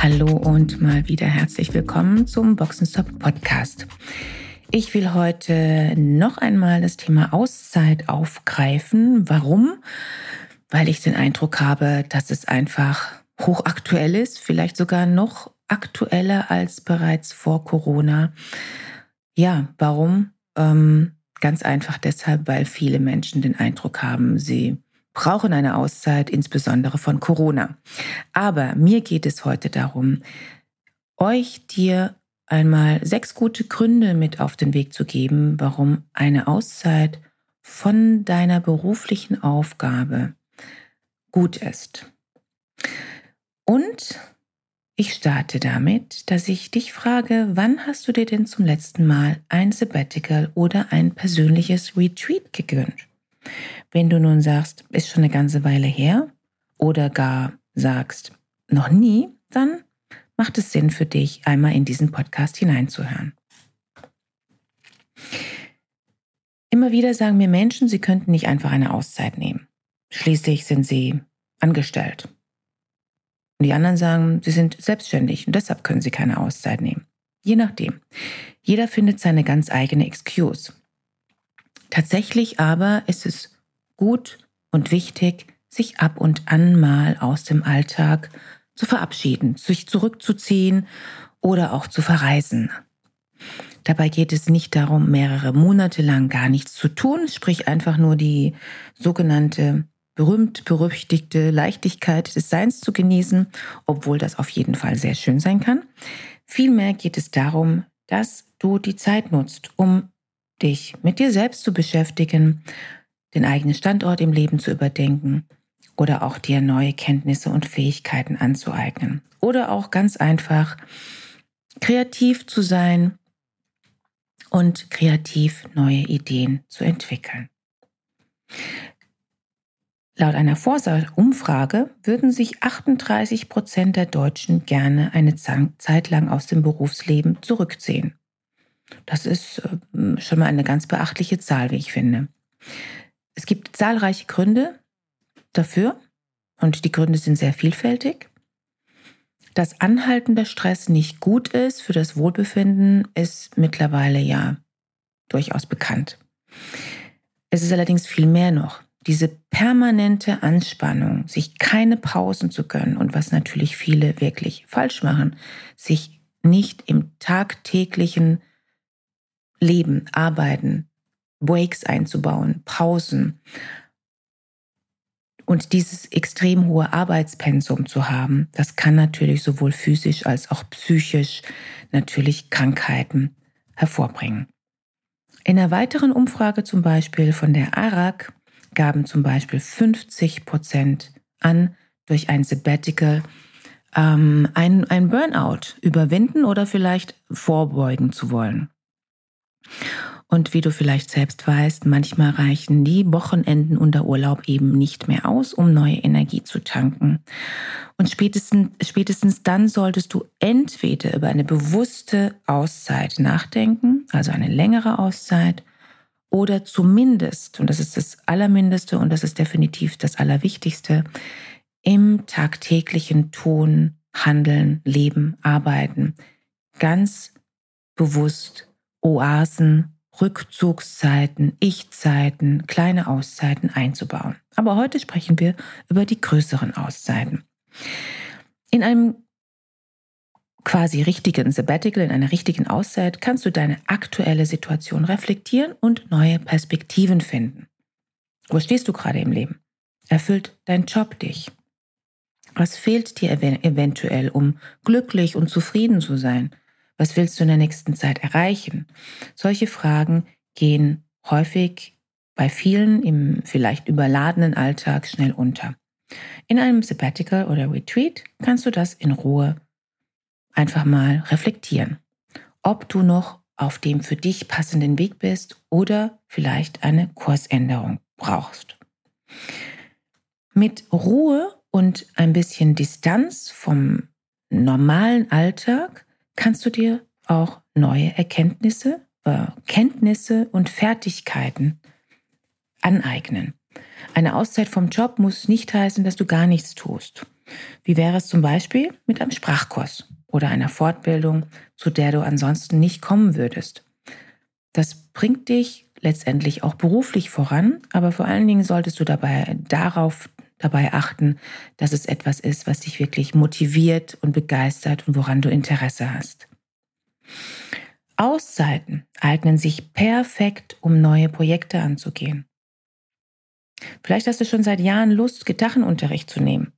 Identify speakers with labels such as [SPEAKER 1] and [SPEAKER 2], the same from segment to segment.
[SPEAKER 1] Hallo und mal wieder herzlich willkommen zum Boxenstop Podcast. Ich will heute noch einmal das Thema Auszeit aufgreifen. Warum? Weil ich den Eindruck habe, dass es einfach hochaktuell ist, vielleicht sogar noch aktueller als bereits vor Corona. Ja, warum? Ähm, ganz einfach deshalb, weil viele Menschen den Eindruck haben, sie brauchen eine Auszeit, insbesondere von Corona. Aber mir geht es heute darum, euch dir einmal sechs gute Gründe mit auf den Weg zu geben, warum eine Auszeit von deiner beruflichen Aufgabe gut ist. Und ich starte damit, dass ich dich frage, wann hast du dir denn zum letzten Mal ein Sabbatical oder ein persönliches Retreat gegönnt? Wenn du nun sagst, ist schon eine ganze Weile her oder gar sagst, noch nie, dann macht es Sinn für dich, einmal in diesen Podcast hineinzuhören. Immer wieder sagen mir Menschen, sie könnten nicht einfach eine Auszeit nehmen. Schließlich sind sie angestellt. Und die anderen sagen, sie sind selbstständig und deshalb können sie keine Auszeit nehmen. Je nachdem. Jeder findet seine ganz eigene Excuse. Tatsächlich aber ist es gut und wichtig, sich ab und an mal aus dem Alltag zu verabschieden, sich zurückzuziehen oder auch zu verreisen. Dabei geht es nicht darum, mehrere Monate lang gar nichts zu tun, sprich einfach nur die sogenannte berühmt-berüchtigte Leichtigkeit des Seins zu genießen, obwohl das auf jeden Fall sehr schön sein kann. Vielmehr geht es darum, dass du die Zeit nutzt, um dich mit dir selbst zu beschäftigen, den eigenen Standort im Leben zu überdenken oder auch dir neue Kenntnisse und Fähigkeiten anzueignen. Oder auch ganz einfach kreativ zu sein und kreativ neue Ideen zu entwickeln. Laut einer Forsa-Umfrage würden sich 38 Prozent der Deutschen gerne eine Zeit lang aus dem Berufsleben zurückziehen. Das ist äh, schon mal eine ganz beachtliche Zahl, wie ich finde. Es gibt zahlreiche Gründe dafür und die Gründe sind sehr vielfältig. Dass anhaltender Stress nicht gut ist für das Wohlbefinden, ist mittlerweile ja durchaus bekannt. Es ist allerdings viel mehr noch. Diese permanente Anspannung, sich keine Pausen zu gönnen und was natürlich viele wirklich falsch machen, sich nicht im tagtäglichen Leben, Arbeiten, Breaks einzubauen, Pausen und dieses extrem hohe Arbeitspensum zu haben, das kann natürlich sowohl physisch als auch psychisch natürlich Krankheiten hervorbringen. In einer weiteren Umfrage zum Beispiel von der ARAG gaben zum Beispiel 50 Prozent an, durch ein Sabbatical ähm, ein, ein Burnout überwinden oder vielleicht vorbeugen zu wollen. Und wie du vielleicht selbst weißt, manchmal reichen die Wochenenden und der Urlaub eben nicht mehr aus, um neue Energie zu tanken. Und spätestens, spätestens dann solltest du entweder über eine bewusste Auszeit nachdenken, also eine längere Auszeit, oder zumindest, und das ist das Allermindeste und das ist definitiv das Allerwichtigste, im tagtäglichen Tun, Handeln, Leben, Arbeiten ganz bewusst Oasen Rückzugszeiten, Ich-Zeiten, kleine Auszeiten einzubauen. Aber heute sprechen wir über die größeren Auszeiten. In einem quasi richtigen Sabbatical, in einer richtigen Auszeit, kannst du deine aktuelle Situation reflektieren und neue Perspektiven finden. Wo stehst du gerade im Leben? Erfüllt dein Job dich? Was fehlt dir eventuell, um glücklich und zufrieden zu sein? Was willst du in der nächsten Zeit erreichen? Solche Fragen gehen häufig bei vielen im vielleicht überladenen Alltag schnell unter. In einem Sabbatical oder Retreat kannst du das in Ruhe einfach mal reflektieren. ob du noch auf dem für dich passenden Weg bist oder vielleicht eine Kursänderung brauchst. Mit Ruhe und ein bisschen Distanz vom normalen Alltag kannst du dir auch neue Erkenntnisse, äh, Kenntnisse und Fertigkeiten aneignen. Eine Auszeit vom Job muss nicht heißen, dass du gar nichts tust. Wie wäre es zum Beispiel mit einem Sprachkurs oder einer Fortbildung, zu der du ansonsten nicht kommen würdest? Das bringt dich letztendlich auch beruflich voran, aber vor allen Dingen solltest du dabei darauf dabei achten, dass es etwas ist, was dich wirklich motiviert und begeistert und woran du Interesse hast. Auszeiten eignen sich perfekt, um neue Projekte anzugehen. Vielleicht hast du schon seit Jahren Lust, Gitarrenunterricht zu nehmen.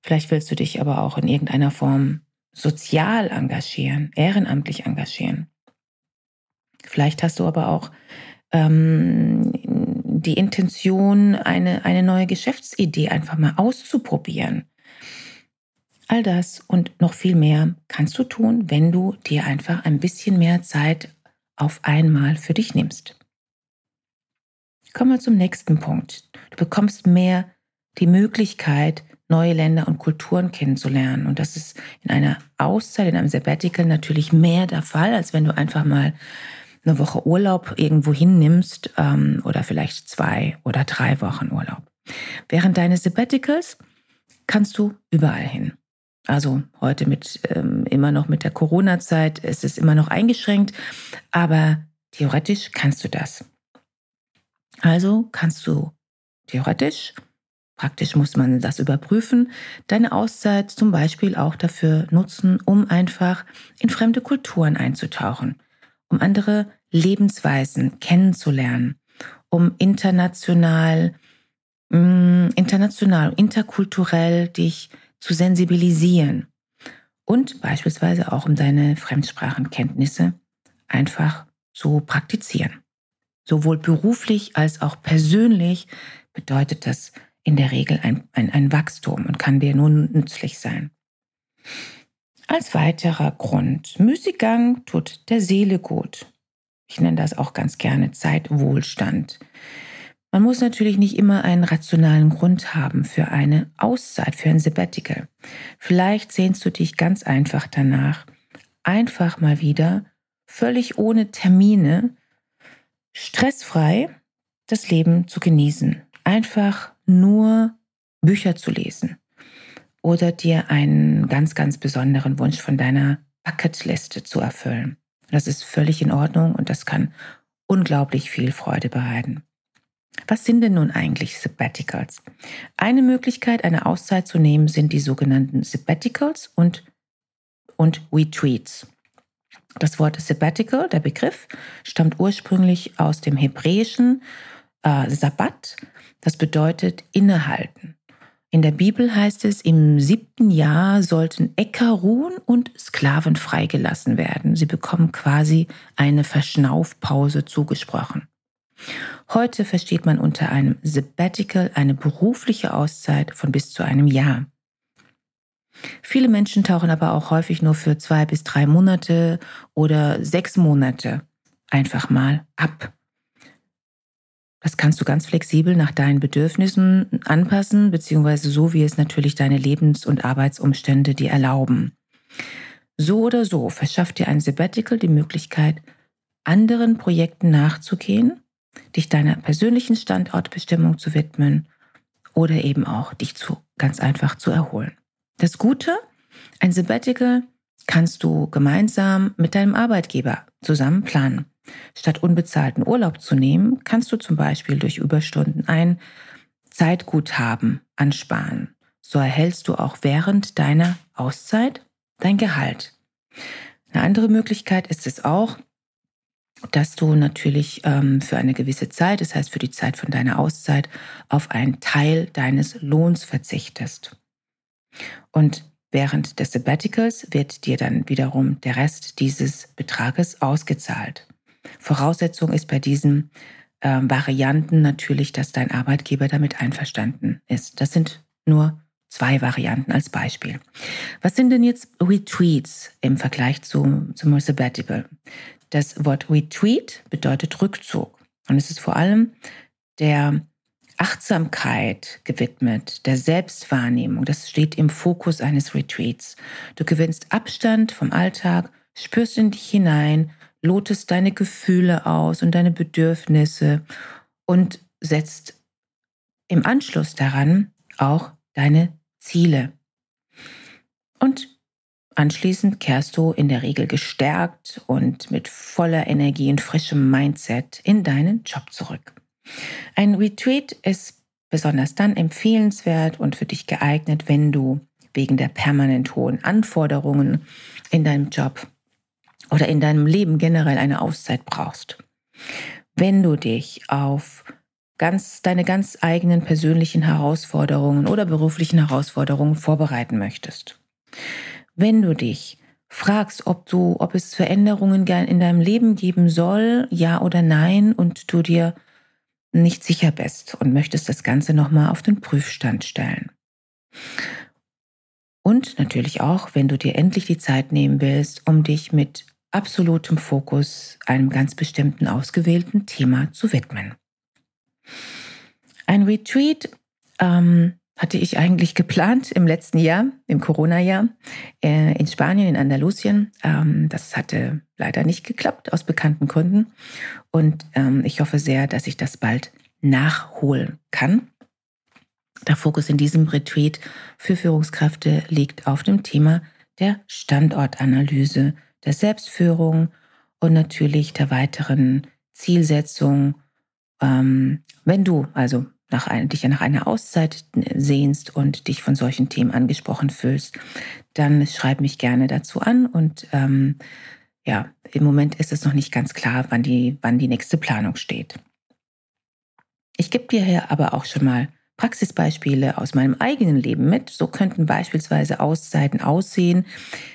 [SPEAKER 1] Vielleicht willst du dich aber auch in irgendeiner Form sozial engagieren, ehrenamtlich engagieren. Vielleicht hast du aber auch ähm, die Intention, eine, eine neue Geschäftsidee einfach mal auszuprobieren. All das und noch viel mehr kannst du tun, wenn du dir einfach ein bisschen mehr Zeit auf einmal für dich nimmst. Kommen wir zum nächsten Punkt. Du bekommst mehr die Möglichkeit, neue Länder und Kulturen kennenzulernen. Und das ist in einer Auszeit, in einem Sabbatical natürlich mehr der Fall, als wenn du einfach mal eine Woche Urlaub irgendwo hinnimmst ähm, oder vielleicht zwei oder drei Wochen Urlaub. Während deines Sabbaticals kannst du überall hin. Also heute mit ähm, immer noch mit der Corona-Zeit ist es immer noch eingeschränkt, aber theoretisch kannst du das. Also kannst du theoretisch, praktisch muss man das überprüfen, deine Auszeit zum Beispiel auch dafür nutzen, um einfach in fremde Kulturen einzutauchen, um andere Lebensweisen kennenzulernen, um international, mm, international, interkulturell dich zu sensibilisieren und beispielsweise auch um deine Fremdsprachenkenntnisse einfach zu praktizieren. Sowohl beruflich als auch persönlich bedeutet das in der Regel ein, ein, ein Wachstum und kann dir nun nützlich sein. Als weiterer Grund, Müßiggang tut der Seele gut. Ich nenne das auch ganz gerne Zeitwohlstand. Man muss natürlich nicht immer einen rationalen Grund haben für eine Auszeit, für ein Sabbatical. Vielleicht sehnst du dich ganz einfach danach, einfach mal wieder, völlig ohne Termine, stressfrei das Leben zu genießen. Einfach nur Bücher zu lesen oder dir einen ganz, ganz besonderen Wunsch von deiner Bucketliste zu erfüllen. Das ist völlig in Ordnung und das kann unglaublich viel Freude bereiten. Was sind denn nun eigentlich Sabbaticals? Eine Möglichkeit, eine Auszeit zu nehmen, sind die sogenannten Sabbaticals und, und Retreats. Das Wort Sabbatical, der Begriff, stammt ursprünglich aus dem hebräischen äh, Sabbat. Das bedeutet innehalten. In der Bibel heißt es, im siebten Jahr sollten Äcker ruhen und Sklaven freigelassen werden. Sie bekommen quasi eine Verschnaufpause zugesprochen. Heute versteht man unter einem Sabbatical eine berufliche Auszeit von bis zu einem Jahr. Viele Menschen tauchen aber auch häufig nur für zwei bis drei Monate oder sechs Monate einfach mal ab. Das kannst du ganz flexibel nach deinen Bedürfnissen anpassen, beziehungsweise so, wie es natürlich deine Lebens- und Arbeitsumstände dir erlauben. So oder so verschafft dir ein Sabbatical die Möglichkeit, anderen Projekten nachzugehen, dich deiner persönlichen Standortbestimmung zu widmen oder eben auch dich zu, ganz einfach zu erholen. Das Gute, ein Sabbatical kannst du gemeinsam mit deinem Arbeitgeber zusammen planen. Statt unbezahlten Urlaub zu nehmen, kannst du zum Beispiel durch Überstunden ein Zeitguthaben ansparen. So erhältst du auch während deiner Auszeit dein Gehalt. Eine andere Möglichkeit ist es auch, dass du natürlich ähm, für eine gewisse Zeit, das heißt für die Zeit von deiner Auszeit, auf einen Teil deines Lohns verzichtest. Und während des Sabbaticals wird dir dann wiederum der Rest dieses Betrages ausgezahlt. Voraussetzung ist bei diesen äh, Varianten natürlich, dass dein Arbeitgeber damit einverstanden ist. Das sind nur zwei Varianten als Beispiel. Was sind denn jetzt Retreats im Vergleich zu, zum Sabbatical? Das Wort Retreat bedeutet Rückzug. Und es ist vor allem der Achtsamkeit gewidmet, der Selbstwahrnehmung. Das steht im Fokus eines Retreats. Du gewinnst Abstand vom Alltag, spürst in dich hinein, lotest deine Gefühle aus und deine Bedürfnisse und setzt im Anschluss daran auch deine Ziele. Und anschließend kehrst du in der Regel gestärkt und mit voller Energie und frischem Mindset in deinen Job zurück. Ein Retreat ist besonders dann empfehlenswert und für dich geeignet, wenn du wegen der permanent hohen Anforderungen in deinem Job oder in deinem Leben generell eine Auszeit brauchst. Wenn du dich auf ganz, deine ganz eigenen persönlichen Herausforderungen oder beruflichen Herausforderungen vorbereiten möchtest. Wenn du dich fragst, ob du, ob es Veränderungen in deinem Leben geben soll, ja oder nein, und du dir nicht sicher bist und möchtest das Ganze nochmal auf den Prüfstand stellen. Und natürlich auch, wenn du dir endlich die Zeit nehmen willst, um dich mit absolutem Fokus einem ganz bestimmten ausgewählten Thema zu widmen. Ein Retreat ähm, hatte ich eigentlich geplant im letzten Jahr, im Corona-Jahr, äh, in Spanien, in Andalusien. Ähm, das hatte leider nicht geklappt, aus bekannten Gründen. Und ähm, ich hoffe sehr, dass ich das bald nachholen kann. Der Fokus in diesem Retreat für Führungskräfte liegt auf dem Thema der Standortanalyse, der Selbstführung und natürlich der weiteren Zielsetzung. Ähm, wenn du also nach ein, dich nach einer Auszeit sehnst und dich von solchen Themen angesprochen fühlst, dann schreib mich gerne dazu an. Und ähm, ja, im Moment ist es noch nicht ganz klar, wann die, wann die nächste Planung steht. Ich gebe dir hier aber auch schon mal Praxisbeispiele aus meinem eigenen Leben mit. So könnten beispielsweise Auszeiten aussehen,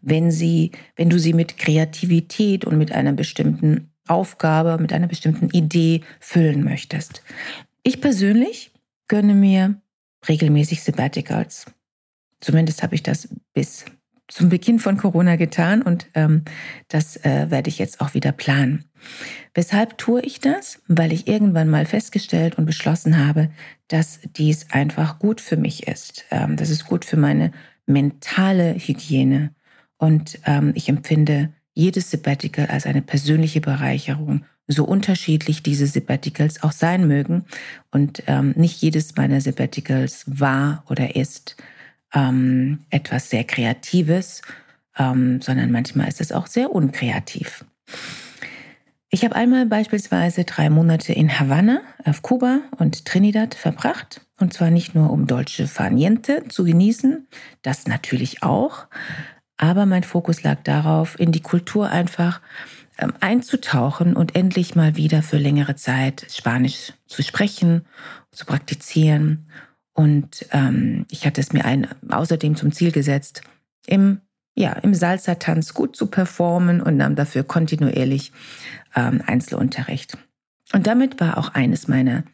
[SPEAKER 1] wenn sie, wenn du sie mit Kreativität und mit einer bestimmten Aufgabe, mit einer bestimmten Idee füllen möchtest. Ich persönlich gönne mir regelmäßig Sabbaticals. Zumindest habe ich das bis zum Beginn von Corona getan und ähm, das äh, werde ich jetzt auch wieder planen. Weshalb tue ich das? Weil ich irgendwann mal festgestellt und beschlossen habe, dass dies einfach gut für mich ist. Ähm, das ist gut für meine mentale Hygiene. Und ähm, ich empfinde jedes Sabbatical als eine persönliche Bereicherung, so unterschiedlich diese Sabbaticals auch sein mögen. Und ähm, nicht jedes meiner Sabbaticals war oder ist ähm, etwas sehr Kreatives, ähm, sondern manchmal ist es auch sehr unkreativ. Ich habe einmal beispielsweise drei Monate in Havanna auf Kuba und Trinidad verbracht. Und zwar nicht nur um Dolce Farniente zu genießen, das natürlich auch, aber mein Fokus lag darauf, in die Kultur einfach ähm, einzutauchen und endlich mal wieder für längere Zeit Spanisch zu sprechen, zu praktizieren. Und ähm, ich hatte es mir ein, außerdem zum Ziel gesetzt, im ja, im Salsa-Tanz gut zu performen und nahm dafür kontinuierlich ähm, Einzelunterricht. Und damit war auch eines meiner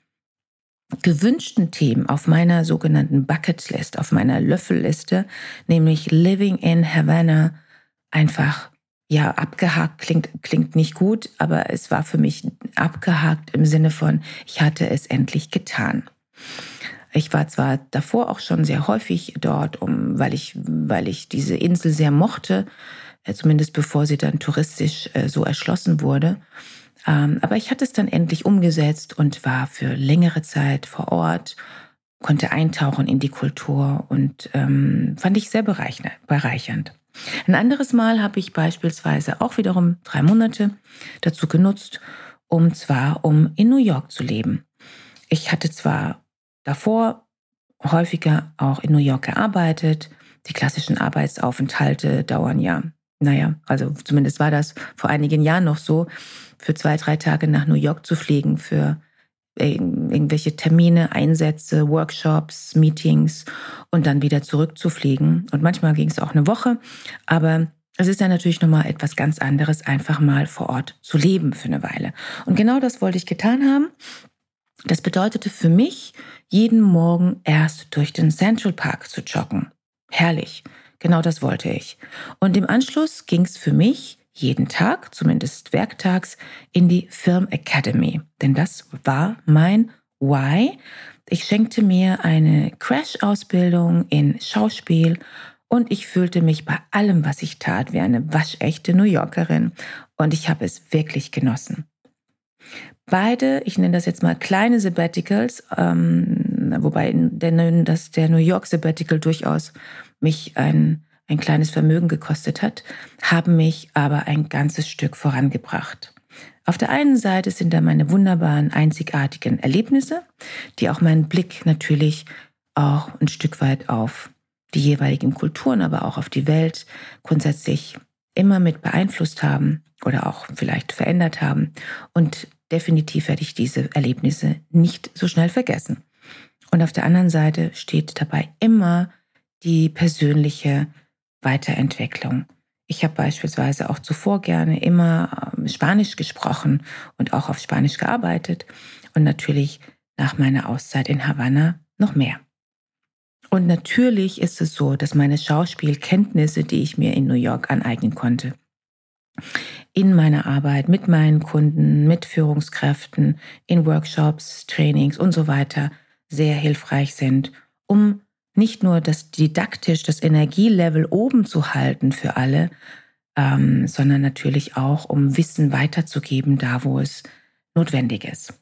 [SPEAKER 1] gewünschten Themen auf meiner sogenannten Bucketlist, auf meiner Löffelliste, nämlich Living in Havana, einfach ja abgehakt klingt klingt nicht gut, aber es war für mich abgehakt im Sinne von ich hatte es endlich getan. Ich war zwar davor auch schon sehr häufig dort, um, weil, ich, weil ich diese Insel sehr mochte, äh, zumindest bevor sie dann touristisch äh, so erschlossen wurde. Ähm, aber ich hatte es dann endlich umgesetzt und war für längere Zeit vor Ort, konnte eintauchen in die Kultur und ähm, fand ich sehr bereichernd. Ein anderes Mal habe ich beispielsweise auch wiederum drei Monate dazu genutzt, um zwar um in New York zu leben. Ich hatte zwar davor häufiger auch in New York gearbeitet. Die klassischen Arbeitsaufenthalte dauern ja, naja, also zumindest war das vor einigen Jahren noch so, für zwei, drei Tage nach New York zu fliegen, für irgendwelche Termine, Einsätze, Workshops, Meetings und dann wieder zurückzufliegen. Und manchmal ging es auch eine Woche, aber es ist dann natürlich nochmal etwas ganz anderes, einfach mal vor Ort zu leben für eine Weile. Und genau das wollte ich getan haben. Das bedeutete für mich, jeden Morgen erst durch den Central Park zu joggen. Herrlich, genau das wollte ich. Und im Anschluss ging es für mich jeden Tag, zumindest werktags, in die Film Academy. Denn das war mein Why. Ich schenkte mir eine Crash-Ausbildung in Schauspiel und ich fühlte mich bei allem, was ich tat, wie eine waschechte New Yorkerin. Und ich habe es wirklich genossen. Beide, ich nenne das jetzt mal kleine Sabbaticals, ähm, wobei der, das, der New York Sabbatical durchaus mich ein, ein kleines Vermögen gekostet hat, haben mich aber ein ganzes Stück vorangebracht. Auf der einen Seite sind da meine wunderbaren, einzigartigen Erlebnisse, die auch meinen Blick natürlich auch ein Stück weit auf die jeweiligen Kulturen, aber auch auf die Welt grundsätzlich immer mit beeinflusst haben oder auch vielleicht verändert haben. Und definitiv werde ich diese Erlebnisse nicht so schnell vergessen. Und auf der anderen Seite steht dabei immer die persönliche Weiterentwicklung. Ich habe beispielsweise auch zuvor gerne immer ähm, Spanisch gesprochen und auch auf Spanisch gearbeitet und natürlich nach meiner Auszeit in Havanna noch mehr. Und natürlich ist es so, dass meine Schauspielkenntnisse, die ich mir in New York aneignen konnte, in meiner Arbeit mit meinen Kunden, mit Führungskräften, in Workshops, Trainings und so weiter sehr hilfreich sind, um nicht nur das didaktisch, das Energielevel oben zu halten für alle, ähm, sondern natürlich auch, um Wissen weiterzugeben, da wo es notwendig ist.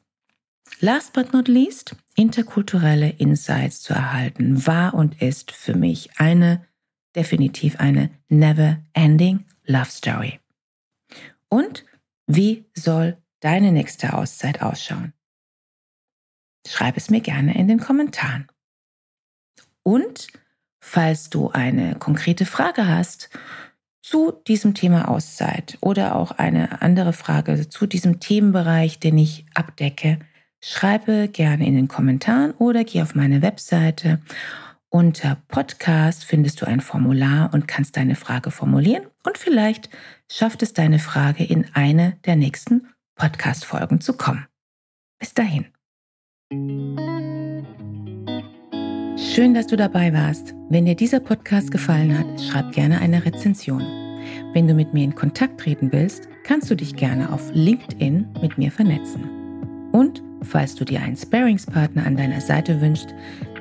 [SPEAKER 1] Last but not least, interkulturelle Insights zu erhalten, war und ist für mich eine, definitiv eine never-ending Love Story. Und wie soll deine nächste Auszeit ausschauen? Schreib es mir gerne in den Kommentaren. Und falls du eine konkrete Frage hast zu diesem Thema Auszeit oder auch eine andere Frage zu diesem Themenbereich, den ich abdecke, schreibe gerne in den Kommentaren oder geh auf meine Webseite. Unter Podcast findest du ein Formular und kannst deine Frage formulieren und vielleicht schafft es deine Frage in eine der nächsten Podcast-Folgen zu kommen. Bis dahin. Schön, dass du dabei warst. Wenn dir dieser Podcast gefallen hat, schreib gerne eine Rezension. Wenn du mit mir in Kontakt treten willst, kannst du dich gerne auf LinkedIn mit mir vernetzen. Und falls du dir einen Sparingspartner an deiner Seite wünschst,